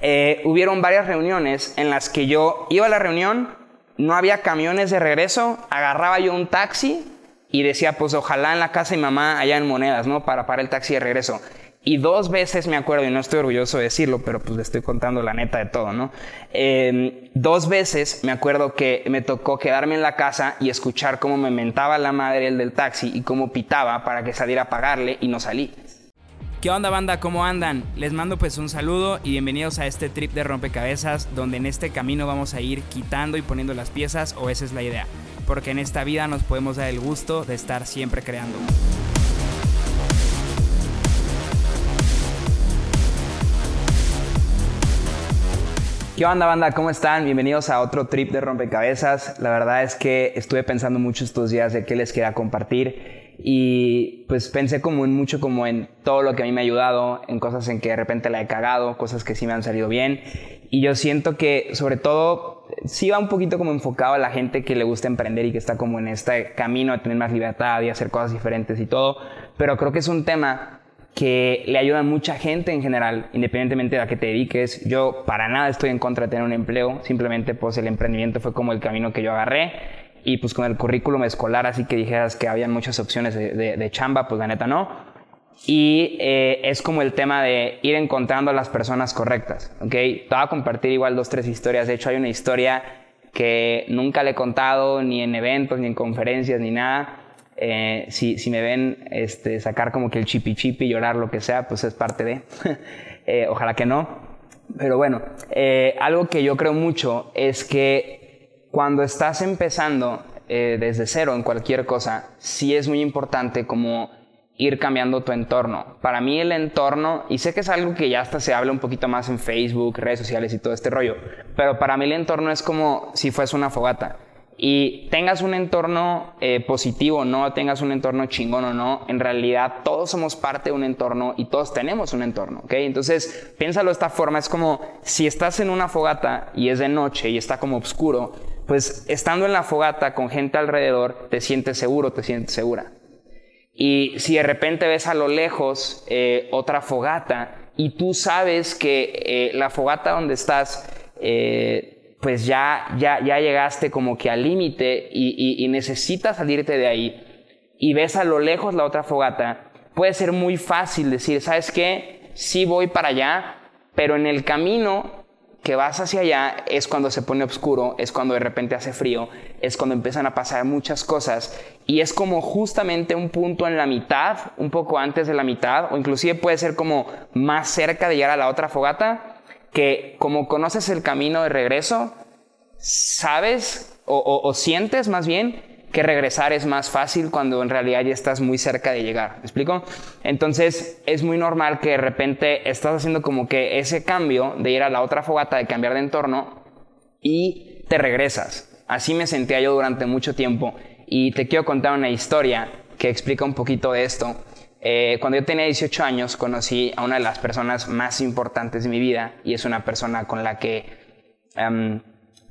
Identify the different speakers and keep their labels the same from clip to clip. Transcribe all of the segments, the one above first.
Speaker 1: eh, hubieron varias reuniones en las que yo iba a la reunión, no había camiones de regreso, agarraba yo un taxi y decía, pues ojalá en la casa de mi mamá hayan monedas, ¿no? Para parar el taxi de regreso. Y dos veces me acuerdo, y no estoy orgulloso de decirlo, pero pues le estoy contando la neta de todo, ¿no? Em, dos veces me acuerdo que me tocó quedarme en la casa y escuchar cómo me mentaba la madre el del taxi y cómo pitaba para que saliera a pagarle y no salí.
Speaker 2: ¿Qué onda banda? ¿Cómo andan? Les mando pues un saludo y bienvenidos a este trip de rompecabezas donde en este camino vamos a ir quitando y poniendo las piezas o esa es la idea, porque en esta vida nos podemos dar el gusto de estar siempre creando.
Speaker 1: ¿Qué onda banda? ¿Cómo están? Bienvenidos a otro trip de rompecabezas. La verdad es que estuve pensando mucho estos días de qué les quería compartir y pues pensé como en mucho como en todo lo que a mí me ha ayudado, en cosas en que de repente la he cagado, cosas que sí me han salido bien. Y yo siento que sobre todo sí va un poquito como enfocado a la gente que le gusta emprender y que está como en este camino de tener más libertad y hacer cosas diferentes y todo, pero creo que es un tema que le ayuda a mucha gente en general, independientemente de a qué te dediques. Yo para nada estoy en contra de tener un empleo, simplemente pues el emprendimiento fue como el camino que yo agarré y pues con el currículum escolar así que dijeras que había muchas opciones de, chamba, pues la neta no. Y eh, es como el tema de ir encontrando a las personas correctas, ¿ok? Te voy a compartir igual dos, tres historias. De hecho, hay una historia que nunca le he contado ni en eventos, ni en conferencias, ni nada eh, si, si, me ven este, sacar como que el chipi chipi, llorar, lo que sea, pues es parte de. Eh, ojalá que no. Pero bueno, eh, algo que yo creo mucho es que cuando estás empezando desde cero en cualquier cosa, sí es muy importante como ir cambiando tu entorno. Para mí el entorno, y sé que es algo que ya hasta se habla un poquito más en Facebook, redes sociales y todo este rollo, pero para mí el entorno es como si fuese una fogata y tengas un entorno eh, positivo no, tengas un entorno chingón o no, en realidad todos somos parte de un entorno y todos tenemos un entorno, ¿ok? Entonces, piénsalo de esta forma, es como si estás en una fogata y es de noche y está como oscuro, pues estando en la fogata con gente alrededor, te sientes seguro, te sientes segura. Y si de repente ves a lo lejos eh, otra fogata y tú sabes que eh, la fogata donde estás pues ya, ya, ya llegaste como que al límite y, necesitas salirte de ahí y ves a lo lejos la otra fogata, puede ser muy fácil decir, ¿sabes qué? Sí voy para allá, pero en el camino que vas hacia allá es cuando se pone oscuro, es cuando de repente hace frío, es cuando empiezan a pasar muchas cosas y es como justamente un punto en la mitad, un poco antes de la mitad, o inclusive puede ser como más cerca de llegar a la otra fogata, que como conoces el camino de regreso, sabes o, sientes más bien que regresar es más fácil cuando en realidad ya estás muy cerca de llegar. ¿Me explico? Entonces es muy normal que de repente estás haciendo como que ese cambio de ir a la otra fogata, de cambiar de entorno y te regresas. Así me sentía yo durante mucho tiempo y te quiero contar una historia que explica un poquito de esto. Eh, cuando yo tenía 18 años conocí a una de las personas más importantes de mi vida y es una persona con la que em,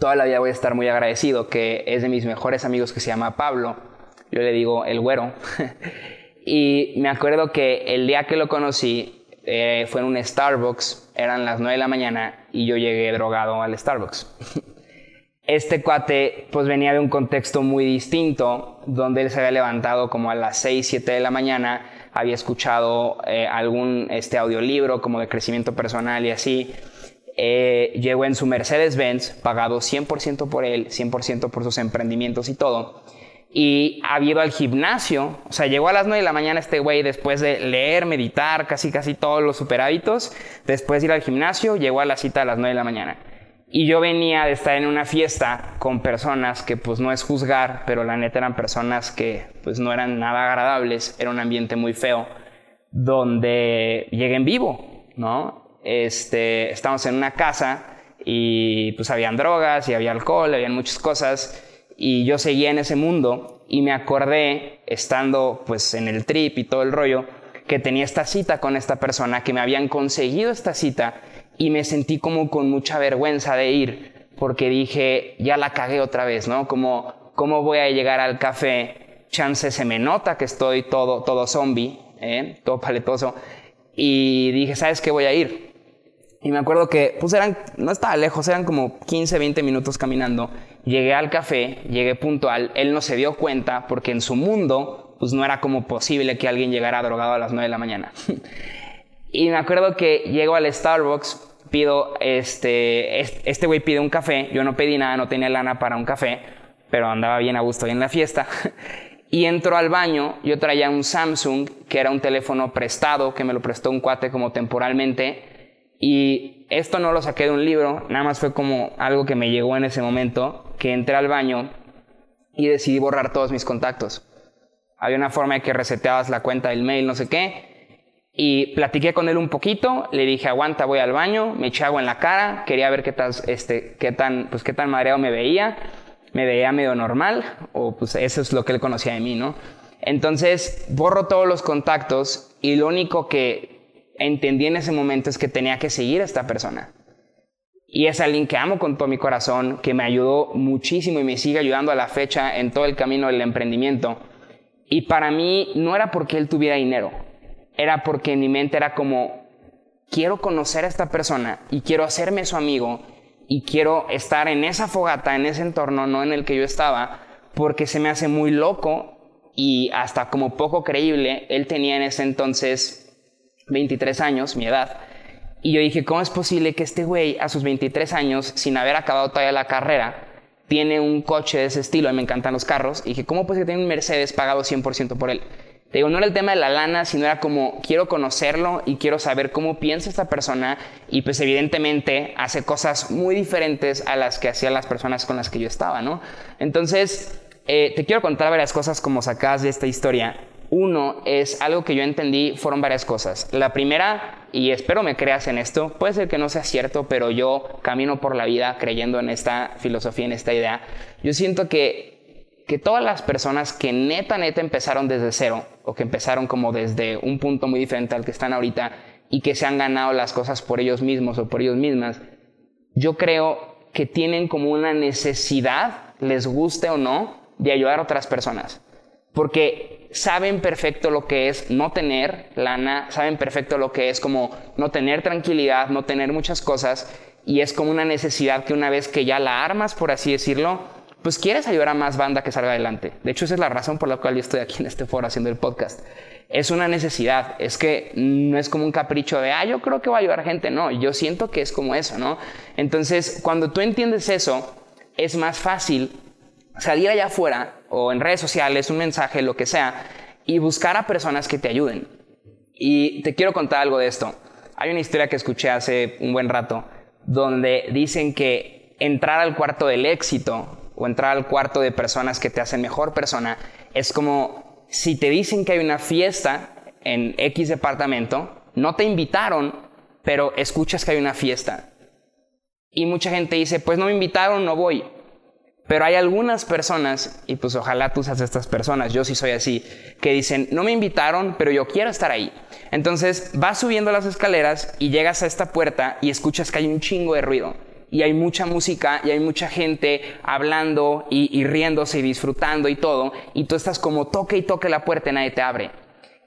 Speaker 1: toda la vida voy a estar muy agradecido, que es de mis mejores amigos que se llama Pablo. Yo le digo el güero. y me acuerdo que el día que lo conocí eh, fue en un Starbucks, eran las 9 de la mañana y yo llegué drogado al Starbucks. este cuate pues venía de un contexto muy distinto, donde él se había levantado como a las 6, 7 de la mañana había escuchado eh, algún este audiolibro como de crecimiento personal y así. Eh, llegó en su Mercedes-Benz, pagado 100% por él, 100% por sus emprendimientos y todo. Y ha ido al gimnasio, o sea, llegó a las 9 de la mañana este güey después de leer, meditar, casi casi todos los super hábitos. Después de ir al gimnasio, llegó a la cita a las 9 de la mañana. Y yo venía de estar en una fiesta con personas que pues no es juzgar, pero la neta eran personas que pues no eran nada agradables, era un ambiente muy feo, donde llegué en vivo, ¿no? Este, estábamos en una casa y pues habían drogas y había alcohol, habían muchas cosas y yo seguía en ese mundo y me acordé, estando pues en el trip y todo el rollo, que tenía esta cita con esta persona, que me habían conseguido esta cita y me sentí como con mucha vergüenza de ir porque dije, ya la cagué otra vez, ¿no? Como, ¿cómo voy a llegar al café? Chance se me nota que estoy todo, todo zombie, ¿eh? todo paletoso. Y dije, ¿sabes qué? Voy a ir. Y me acuerdo que, pues eran, no estaba lejos, eran como 15, 20 minutos caminando. Llegué al café, llegué puntual, él no se dio cuenta porque en su mundo, pues no era como posible que alguien llegara drogado a las 9 de la mañana. y me acuerdo que llego al Starbucks, pido, este, este güey pide un café, yo no pedí nada, no tenía lana para un café, pero andaba bien a gusto en la fiesta. y entro al baño, yo traía un Samsung, que era un teléfono prestado, que me lo prestó un cuate como temporalmente, y esto no lo saqué de un libro, nada más fue como algo que me llegó en ese momento, que entré al baño y decidí borrar todos mis contactos. Había una forma de que reseteabas la cuenta del mail, no sé qué. Y platiqué con él un poquito, le dije, aguanta, voy al baño, me eché agua en la cara, quería ver qué, tan, este, qué tan, pues, qué tan mareado me veía. Me veía medio normal, o pues eso es lo que él conocía de mí, ¿no? Entonces, borro todos los contactos y lo único que entendí en ese momento es que tenía que seguir a esta persona. Y es alguien que amo con todo mi corazón, que me ayudó muchísimo y me sigue ayudando a la fecha en todo el camino del emprendimiento. Y para mí no era porque él tuviera dinero, era porque en mi mente era como, quiero conocer a esta persona y quiero hacerme su amigo y quiero estar en esa fogata, en ese entorno, no en el que yo estaba, porque se me hace muy loco y hasta como poco creíble. Él tenía en ese entonces 23 años, mi edad. Y yo dije, ¿cómo es posible que este güey a sus 23 años, sin haber acabado todavía la carrera, tiene un coche de ese estilo? A mí me encantan los carros. Y dije, ¿cómo puede que tiene un Mercedes pagado 100% por él? Te digo, no era el tema de la lana, sino era como, quiero conocerlo y quiero saber cómo piensa esta persona. Y pues evidentemente hace cosas muy diferentes a las que hacían las personas con las que yo estaba, ¿no? Entonces, eh, te quiero contar varias cosas como sacas de esta historia. Uno es algo que yo entendí, fueron varias cosas. La primera, y espero me creas en esto, puede ser que no sea cierto, pero yo camino por la vida creyendo en esta filosofía, en esta idea. Yo siento que, que todas las personas que neta, neta empezaron desde cero, o que empezaron como desde un punto muy diferente al que están ahorita, y que se han ganado las cosas por ellos mismos o por ellos mismas, yo creo que tienen como una necesidad, les guste o no, de ayudar a otras personas. Porque saben perfecto lo que es no tener lana, saben perfecto lo que es como no tener tranquilidad, no tener muchas cosas, y es como una necesidad que una vez que ya la armas, por así decirlo, pues quieres ayudar a más banda que salga adelante. De hecho, esa es la razón por la cual yo estoy aquí en este foro haciendo el podcast. Es una necesidad, es que no es como un capricho de, ah, yo creo que va a ayudar gente, no, yo siento que es como eso, ¿no? Entonces, cuando tú entiendes eso, es más fácil salir allá afuera o en redes sociales, un mensaje, lo que sea, y buscar a personas que te ayuden. Y te quiero contar algo de esto. Hay una historia que escuché hace un buen rato donde dicen que entrar al cuarto del éxito o entrar al cuarto de personas que te hacen mejor persona es como si te dicen que hay una fiesta en X departamento, no te invitaron, pero escuchas que hay una fiesta. Y mucha gente dice, pues no me invitaron, no voy. Pero hay algunas personas, y pues ojalá tú seas estas personas, yo sí soy así, que dicen, no me invitaron, pero yo quiero estar ahí. Entonces vas subiendo las escaleras y llegas a esta puerta y escuchas que hay un chingo de ruido. Y hay mucha música y hay mucha gente hablando y, riéndose y disfrutando y todo. Y tú estás como toque y toque la puerta y nadie te abre.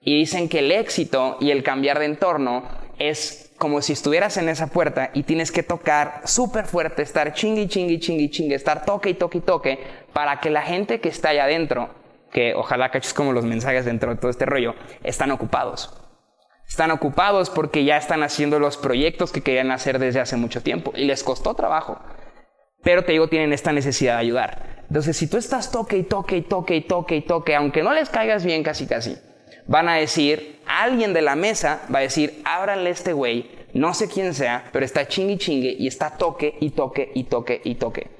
Speaker 1: Y dicen que el éxito y el cambiar de entorno es como si estuvieras en esa puerta y tienes que tocar súper fuerte, estar chingui, chingui, chingui, chingui, estar toque y toque y toque, para que la gente que está allá adentro, que ojalá caches como los mensajes dentro de todo este rollo, están ocupados. Están ocupados porque ya están haciendo los proyectos que querían hacer desde hace mucho tiempo y les costó trabajo. Pero te digo, tienen esta necesidad de ayudar. Entonces, si tú estás toque y toque y toque y toque y toque, aunque no les caigas bien casi casi, van a decir, alguien de la mesa va a decir, ábranle este güey, no sé quién sea, pero está chingue chingue y está toque y toque y toque y toque.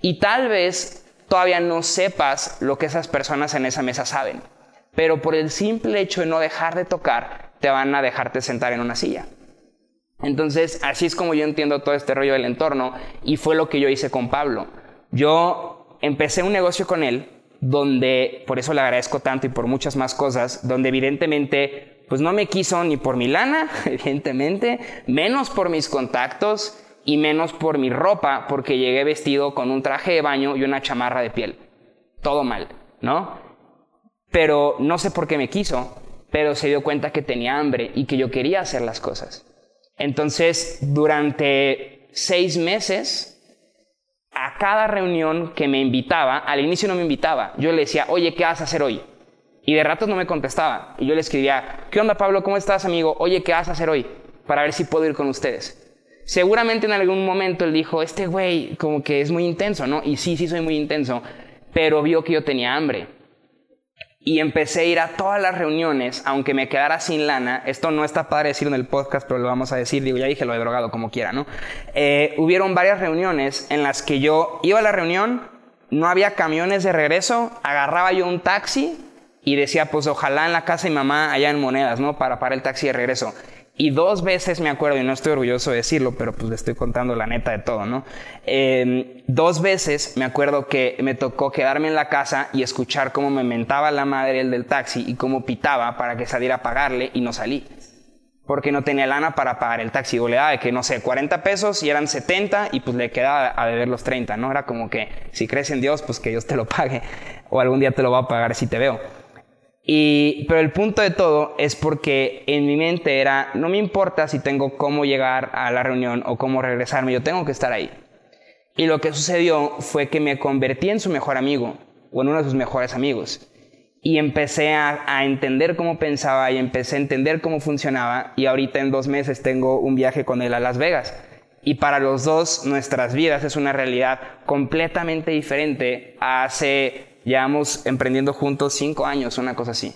Speaker 1: Y tal vez todavía no sepas lo que esas personas en esa mesa saben, pero por el simple hecho de no dejar de tocar, te van a dejarte sentar en una silla. Entonces, así es como yo entiendo todo este rollo del entorno y fue lo que yo hice con Pablo. Yo empecé un negocio con él donde, por eso le agradezco tanto y por muchas más cosas, donde evidentemente, pues no me quiso ni por mi lana, evidentemente, menos por mis contactos y menos por mi ropa, porque llegué vestido con un traje de baño y una chamarra de piel. Todo mal, ¿no? Pero no sé por qué me quiso, pero se dio cuenta que tenía hambre y que yo quería hacer las cosas. Entonces, durante seis meses, a cada reunión que me invitaba, al inicio no me invitaba, yo le decía, oye, ¿qué vas a hacer hoy? Y de ratos no me contestaba. Y yo le escribía, ¿qué onda Pablo? ¿Cómo estás amigo? Oye, ¿qué vas a hacer hoy? Para ver si puedo ir con ustedes. Seguramente en algún momento él dijo, este güey como que es muy intenso, ¿no? Y sí, sí soy muy intenso, pero vio que yo tenía hambre. Y empecé a ir a todas las reuniones, aunque me quedara sin lana. Esto no está padre decirlo en el podcast, pero lo vamos a decir. Digo, ya dije lo he drogado como quiera, ¿no? Eh, hubieron varias reuniones en las que yo iba a la reunión, no había camiones de regreso, agarraba yo un taxi y decía, pues ojalá en la casa de mi mamá hayan monedas, ¿no? Para parar el taxi de regreso. Y dos veces me acuerdo, y no estoy orgulloso de decirlo, pero pues le estoy contando la neta de todo, ¿no? Em, dos veces me acuerdo que me tocó quedarme en la casa y escuchar cómo me mentaba la madre el del taxi y cómo pitaba para que saliera a pagarle y no salí. Porque no tenía lana para pagar el taxi. O le daba de que, no sé, 40 pesos y eran 70 y pues le quedaba a beber los 30, ¿no? Era como que si crees en Dios, pues que Dios te lo pague. O algún día te lo va a pagar si te veo. Y, pero el punto de todo es porque en mi mente era, no me importa si tengo cómo llegar a la reunión o cómo regresarme, yo tengo que estar ahí. Y lo que sucedió fue que me convertí en su mejor amigo, o en uno de sus mejores amigos. Y empecé a, entender cómo pensaba y empecé a entender cómo funcionaba. Y ahorita en dos meses tengo un viaje con él a Las Vegas. Y para los dos, nuestras vidas es una realidad completamente diferente a hace llevamos emprendiendo juntos cinco años, una cosa así.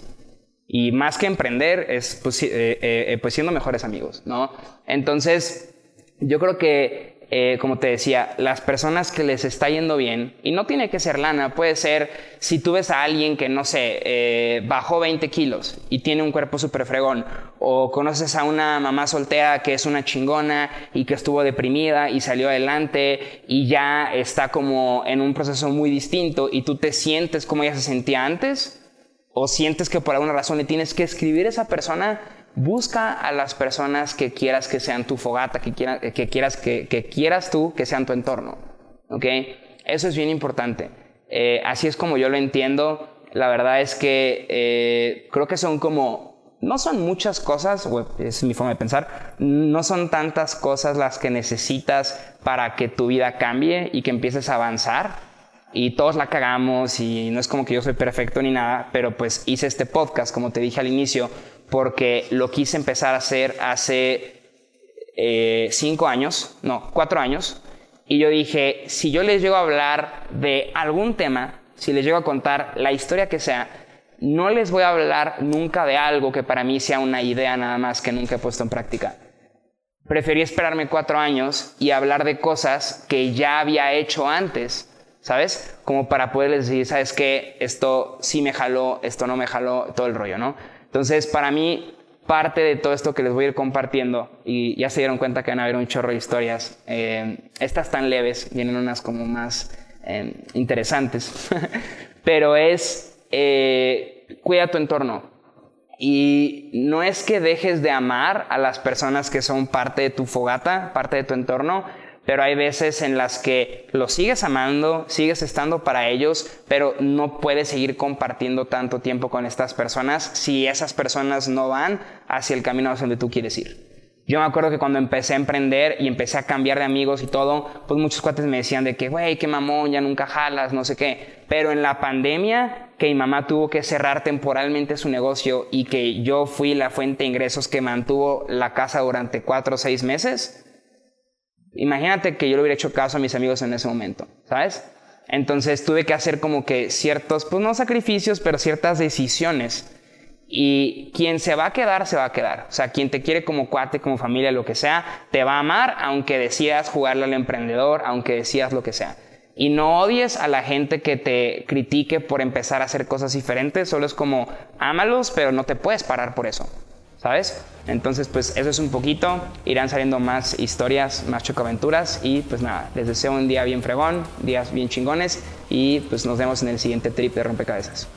Speaker 1: Y más que emprender, es pues, eh, eh, eh, pues siendo mejores amigos, ¿no? Entonces, yo creo que como te decía, las personas que les está yendo bien, y no tiene que ser lana, puede ser si tú ves a alguien que, no sé, bajó 20 kilos y tiene un cuerpo súper fregón, o conoces a una mamá soltera que es una chingona y que estuvo deprimida y salió adelante y ya está como en un proceso muy distinto y tú te sientes como ella se sentía antes, o sientes que por alguna razón le tienes que escribir a esa persona busca a las personas que quieras que sean tu fogata, que, que quieras que, quieras tú que sean tu entorno. ¿Ok? Eso es bien importante. Eh, así es como yo lo entiendo. La verdad es que eh, creo que son como, no son muchas cosas, es mi forma de pensar, no son tantas cosas las que necesitas para que tu vida cambie y que empieces a avanzar. Y todos la cagamos y no es como que yo soy perfecto ni nada, pero pues hice este podcast, como te dije al inicio, porque lo quise empezar a hacer hace eh, cinco años, no, cuatro años, y yo dije, si yo les llego a hablar de algún tema, si les llego a contar la historia que sea, no les voy a hablar nunca de algo que para mí sea una idea nada más que nunca he puesto en práctica. Preferí esperarme cuatro años y hablar de cosas que ya había hecho antes, ¿sabes? Como para poderles decir, ¿sabes qué? Esto sí me jaló, esto no me jaló, todo el rollo, ¿no? Entonces, para mí, parte de todo esto que les voy a ir compartiendo, y ya se dieron cuenta que van a haber un chorro de historias, eh, estas tan leves, vienen unas como más eh, interesantes, pero es, eh, cuida tu entorno. Y no es que dejes de amar a las personas que son parte de tu fogata, parte de tu entorno, pero hay veces en las que los sigues amando, sigues estando para ellos, pero no puedes seguir compartiendo tanto tiempo con estas personas si esas personas no van hacia el camino hacia donde tú quieres ir. Yo me acuerdo que cuando empecé a emprender y empecé a cambiar de amigos y todo, pues muchos cuates me decían de que, güey, qué mamón, ya nunca jalas, no sé qué. Pero en la pandemia, que mi mamá tuvo que cerrar temporalmente su negocio y que yo fui la fuente de ingresos que mantuvo la casa durante cuatro o seis meses, Imagínate que yo le hubiera hecho caso a mis amigos en ese momento, ¿sabes? Entonces tuve que hacer como que ciertos, pues no sacrificios, pero ciertas decisiones. Y quien se va a quedar, se va a quedar. O sea, quien te quiere como cuate, como familia, lo que sea, te va a amar, aunque decidas jugarle al emprendedor, aunque decidas lo que sea. Y no odies a la gente que te critique por empezar a hacer cosas diferentes, solo es como, ámalos, pero no te puedes parar por eso. ¿sabes? Entonces, pues eso es un poquito. Irán saliendo más historias, más chocaventuras. Y pues nada, les deseo un día bien fregón, días bien chingones. Y pues nos vemos en el siguiente trip de rompecabezas.